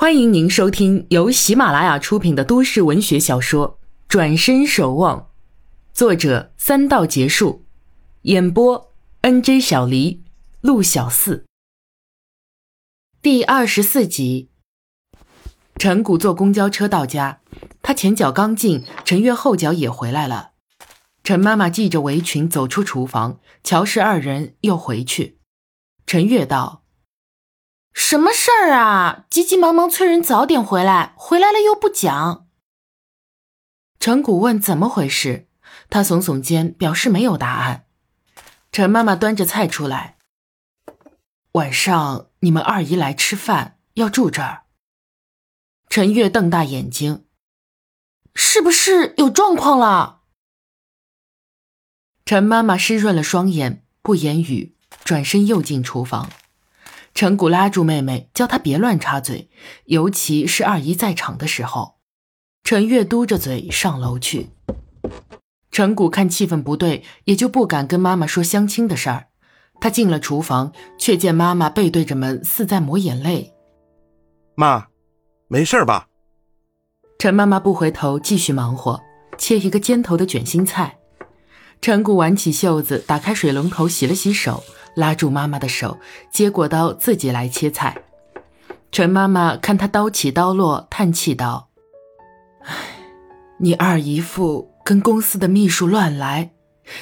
欢迎您收听由喜马拉雅出品的都市文学小说《转身守望》，作者三道结束，演播 N J 小黎、陆小四。第二十四集，陈谷坐公交车到家，他前脚刚进，陈月后脚也回来了。陈妈妈系着围裙走出厨房，乔氏二人又回去。陈月道。什么事儿啊？急急忙忙催人早点回来，回来了又不讲。陈谷问怎么回事，他耸耸肩，表示没有答案。陈妈妈端着菜出来，晚上你们二姨来吃饭，要住这儿。陈月瞪大眼睛，是不是有状况了？陈妈妈湿润了双眼，不言语，转身又进厨房。陈谷拉住妹妹，叫她别乱插嘴，尤其是二姨在场的时候。陈月嘟着嘴上楼去。陈谷看气氛不对，也就不敢跟妈妈说相亲的事儿。他进了厨房，却见妈妈背对着门，似在抹眼泪。妈，没事吧？陈妈妈不回头，继续忙活，切一个尖头的卷心菜。陈谷挽起袖子，打开水龙头，洗了洗手。拉住妈妈的手，接过刀，自己来切菜。陈妈妈看他刀起刀落，叹气道：“唉，你二姨夫跟公司的秘书乱来，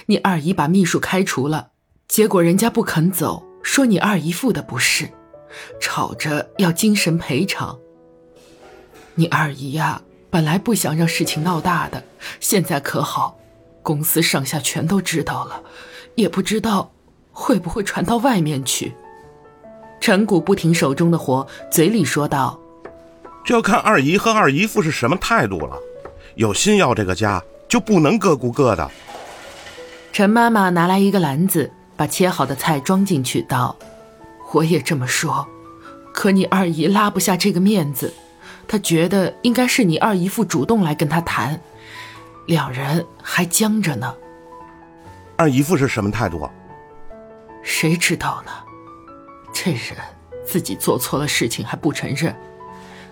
你二姨把秘书开除了，结果人家不肯走，说你二姨夫的不是，吵着要精神赔偿。你二姨呀，本来不想让事情闹大的，现在可好，公司上下全都知道了，也不知道。”会不会传到外面去？陈谷不停手中的活，嘴里说道：“这要看二姨和二姨夫是什么态度了。有心要这个家，就不能各顾各的。”陈妈妈拿来一个篮子，把切好的菜装进去，道：“我也这么说，可你二姨拉不下这个面子，她觉得应该是你二姨夫主动来跟她谈，两人还僵着呢。”二姨夫是什么态度？谁知道呢？这人自己做错了事情还不承认，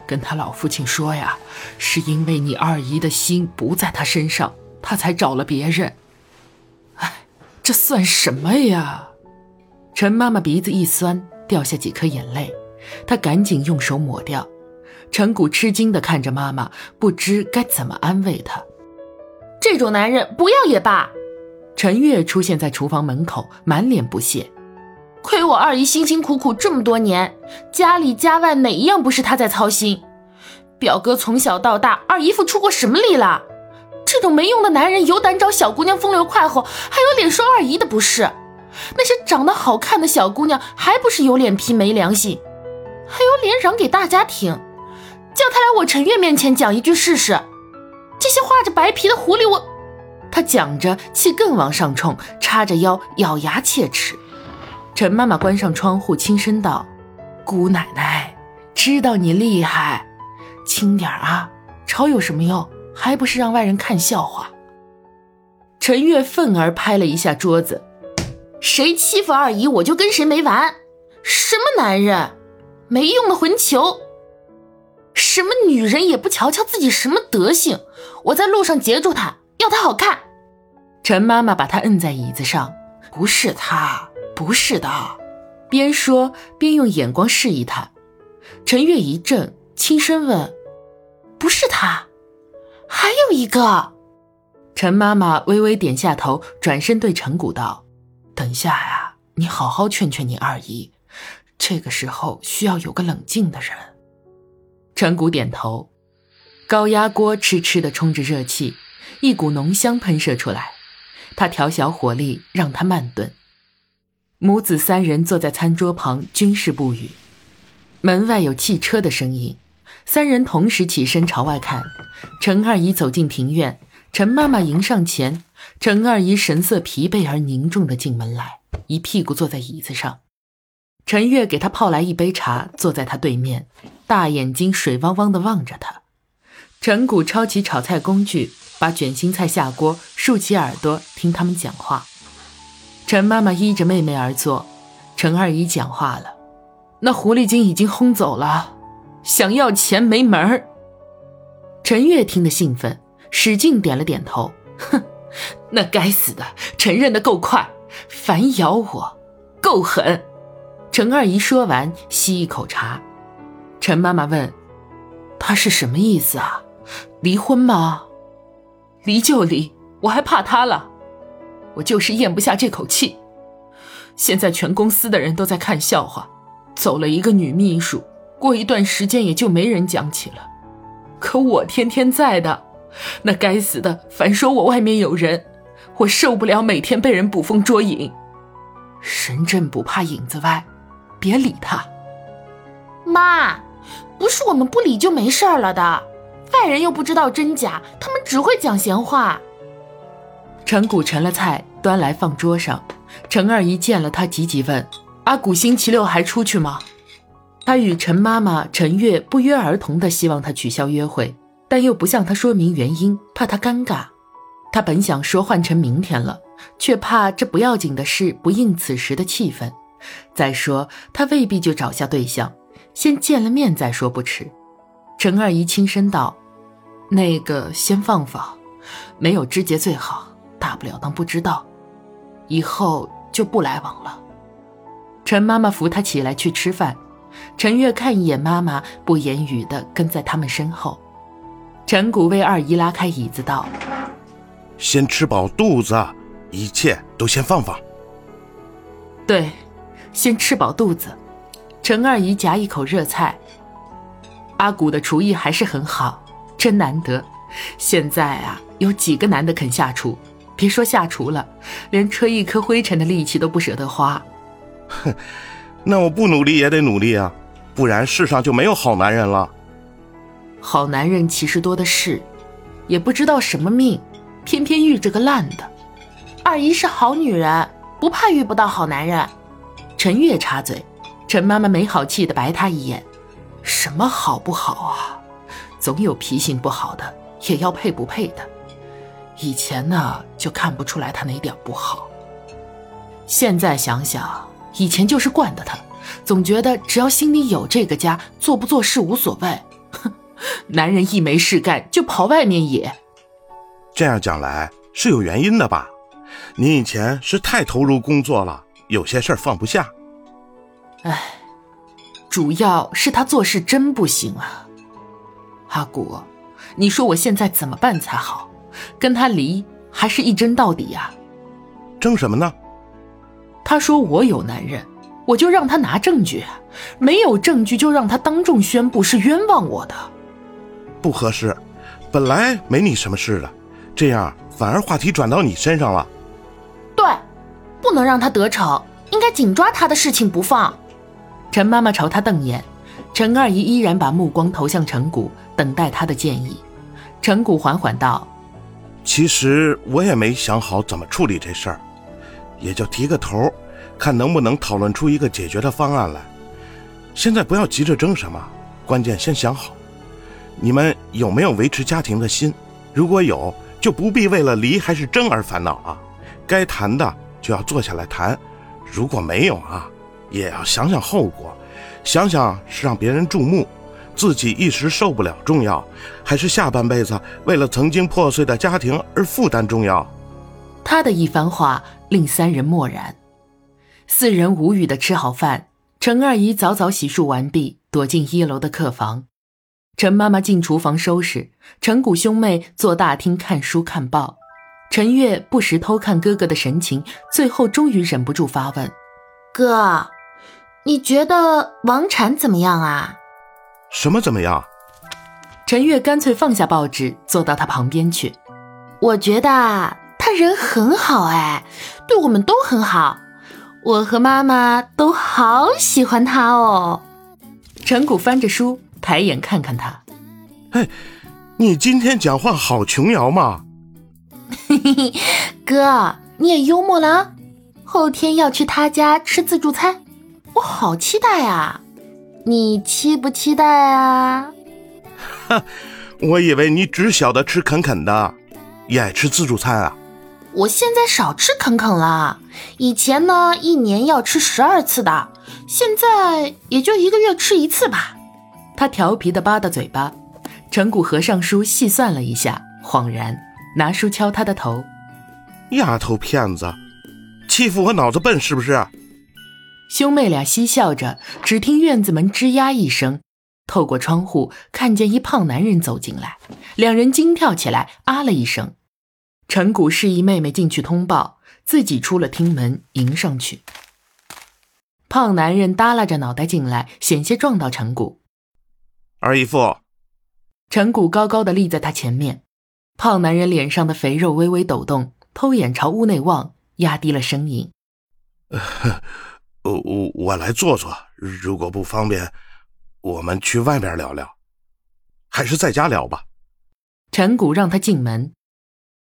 跟他老父亲说呀，是因为你二姨的心不在他身上，他才找了别人。哎，这算什么呀？陈妈妈鼻子一酸，掉下几颗眼泪，她赶紧用手抹掉。陈谷吃惊地看着妈妈，不知该怎么安慰她。这种男人不要也罢。陈月出现在厨房门口，满脸不屑。亏我二姨辛辛苦苦这么多年，家里家外哪一样不是她在操心？表哥从小到大，二姨夫出过什么力了？这种没用的男人，有胆找小姑娘风流快活，还有脸说二姨的不是？那些长得好看的小姑娘，还不是有脸皮没良心？还有脸嚷给大家听？叫他来我陈月面前讲一句试试？这些画着白皮的狐狸，我……他讲着，气更往上冲，叉着腰，咬牙切齿。陈妈妈关上窗户，轻声道：“姑奶奶，知道你厉害，轻点啊！吵有什么用？还不是让外人看笑话。”陈月愤而拍了一下桌子：“谁欺负二姨，我就跟谁没完！什么男人，没用的混球！什么女人，也不瞧瞧自己什么德行！我在路上截住他。”要他好看，陈妈妈把他摁在椅子上，不是他，不是的，边说边用眼光示意他。陈月一怔，轻声问：“不是他，还有一个？”陈妈妈微微点下头，转身对陈谷道：“等下呀，你好好劝劝你二姨，这个时候需要有个冷静的人。”陈谷点头，高压锅痴痴地冲着热气。一股浓香喷射出来，他调小火力，让它慢炖。母子三人坐在餐桌旁，均是不语。门外有汽车的声音，三人同时起身朝外看。陈二姨走进庭院，陈妈妈迎上前。陈二姨神色疲惫而凝重地进门来，一屁股坐在椅子上。陈月给她泡来一杯茶，坐在她对面，大眼睛水汪汪地望着她。陈谷抄起炒菜工具。把卷心菜下锅，竖起耳朵听他们讲话。陈妈妈依着妹妹而坐。陈二姨讲话了：“那狐狸精已经轰走了，想要钱没门儿。陈月听得兴奋，使劲点了点头。哼，那该死的承认的够快，反咬我，够狠。陈二姨说完，吸一口茶。陈妈妈问：“他是什么意思啊？离婚吗？离就离，我还怕他了？我就是咽不下这口气。现在全公司的人都在看笑话，走了一个女秘书，过一段时间也就没人讲起了。可我天天在的，那该死的反说我外面有人，我受不了每天被人捕风捉影。神阵不怕影子歪，别理他。妈。”不是我们不理就没事了的，外人又不知道真假，他们只会讲闲话。陈谷盛了菜端来放桌上，陈二姨见了他，急急问：“阿谷星期六还出去吗？”他与陈妈妈、陈月不约而同的希望他取消约会，但又不向他说明原因，怕他尴尬。他本想说换成明天了，却怕这不要紧的事不应此时的气氛。再说他未必就找下对象。先见了面再说不迟，陈二姨轻声道：“那个先放放，没有枝节最好，大不了当不知道，以后就不来往了。”陈妈妈扶她起来去吃饭，陈月看一眼妈妈，不言语的跟在他们身后。陈谷为二姨拉开椅子道：“先吃饱肚子，一切都先放放。”对，先吃饱肚子。陈二姨夹一口热菜。阿古的厨艺还是很好，真难得。现在啊，有几个男的肯下厨？别说下厨了，连吹一颗灰尘的力气都不舍得花。哼，那我不努力也得努力啊，不然世上就没有好男人了。好男人其实多的是，也不知道什么命，偏偏遇着个烂的。二姨是好女人，不怕遇不到好男人。陈月插嘴。陈妈妈没好气的白他一眼：“什么好不好啊？总有脾性不好的，也要配不配的。以前呢，就看不出来他哪点不好。现在想想，以前就是惯的他，总觉得只要心里有这个家，做不做事无所谓。哼，男人一没事干就跑外面野。这样讲来是有原因的吧？你以前是太投入工作了，有些事儿放不下。”唉，主要是他做事真不行啊，阿古，你说我现在怎么办才好？跟他离还是一争到底呀？争什么呢？他说我有男人，我就让他拿证据；没有证据就让他当众宣布是冤枉我的。不合适，本来没你什么事的，这样反而话题转到你身上了。对，不能让他得逞，应该紧抓他的事情不放。陈妈妈朝他瞪眼，陈二姨依然把目光投向陈谷，等待他的建议。陈谷缓缓道：“其实我也没想好怎么处理这事儿，也就提个头，看能不能讨论出一个解决的方案来。现在不要急着争什么，关键先想好，你们有没有维持家庭的心？如果有，就不必为了离还是争而烦恼啊。该谈的就要坐下来谈，如果没有啊。”也要想想后果，想想是让别人注目，自己一时受不了重要，还是下半辈子为了曾经破碎的家庭而负担重要？他的一番话令三人默然，四人无语的吃好饭。陈二姨早早洗漱完毕，躲进一楼的客房。陈妈妈进厨房收拾，陈谷兄妹坐大厅看书看报。陈月不时偷看哥哥的神情，最后终于忍不住发问：“哥。”你觉得王禅怎么样啊？什么怎么样？陈月干脆放下报纸，坐到他旁边去。我觉得他人很好，哎，对我们都很好。我和妈妈都好喜欢他哦。陈谷翻着书，抬眼看看他。嘿，你今天讲话好琼瑶嘛？嘿嘿嘿，哥，你也幽默了。后天要去他家吃自助餐。我好期待啊！你期不期待啊？哈，我以为你只晓得吃肯肯的，也爱吃自助餐啊。我现在少吃肯肯了，以前呢一年要吃十二次的，现在也就一个月吃一次吧。他调皮的吧嗒嘴巴。陈谷和尚书，细算了一下，恍然拿书敲他的头：“丫头片子，欺负我脑子笨是不是？”兄妹俩嬉笑着，只听院子门吱呀一声，透过窗户看见一胖男人走进来，两人惊跳起来，啊了一声。陈谷示意妹妹进去通报，自己出了厅门迎上去。胖男人耷拉着脑袋进来，险些撞到陈谷。二姨父。陈谷高高的立在他前面，胖男人脸上的肥肉微微抖动，偷眼朝屋内望，压低了声音：“ 我我我来坐坐，如果不方便，我们去外面聊聊，还是在家聊吧。”陈谷让他进门，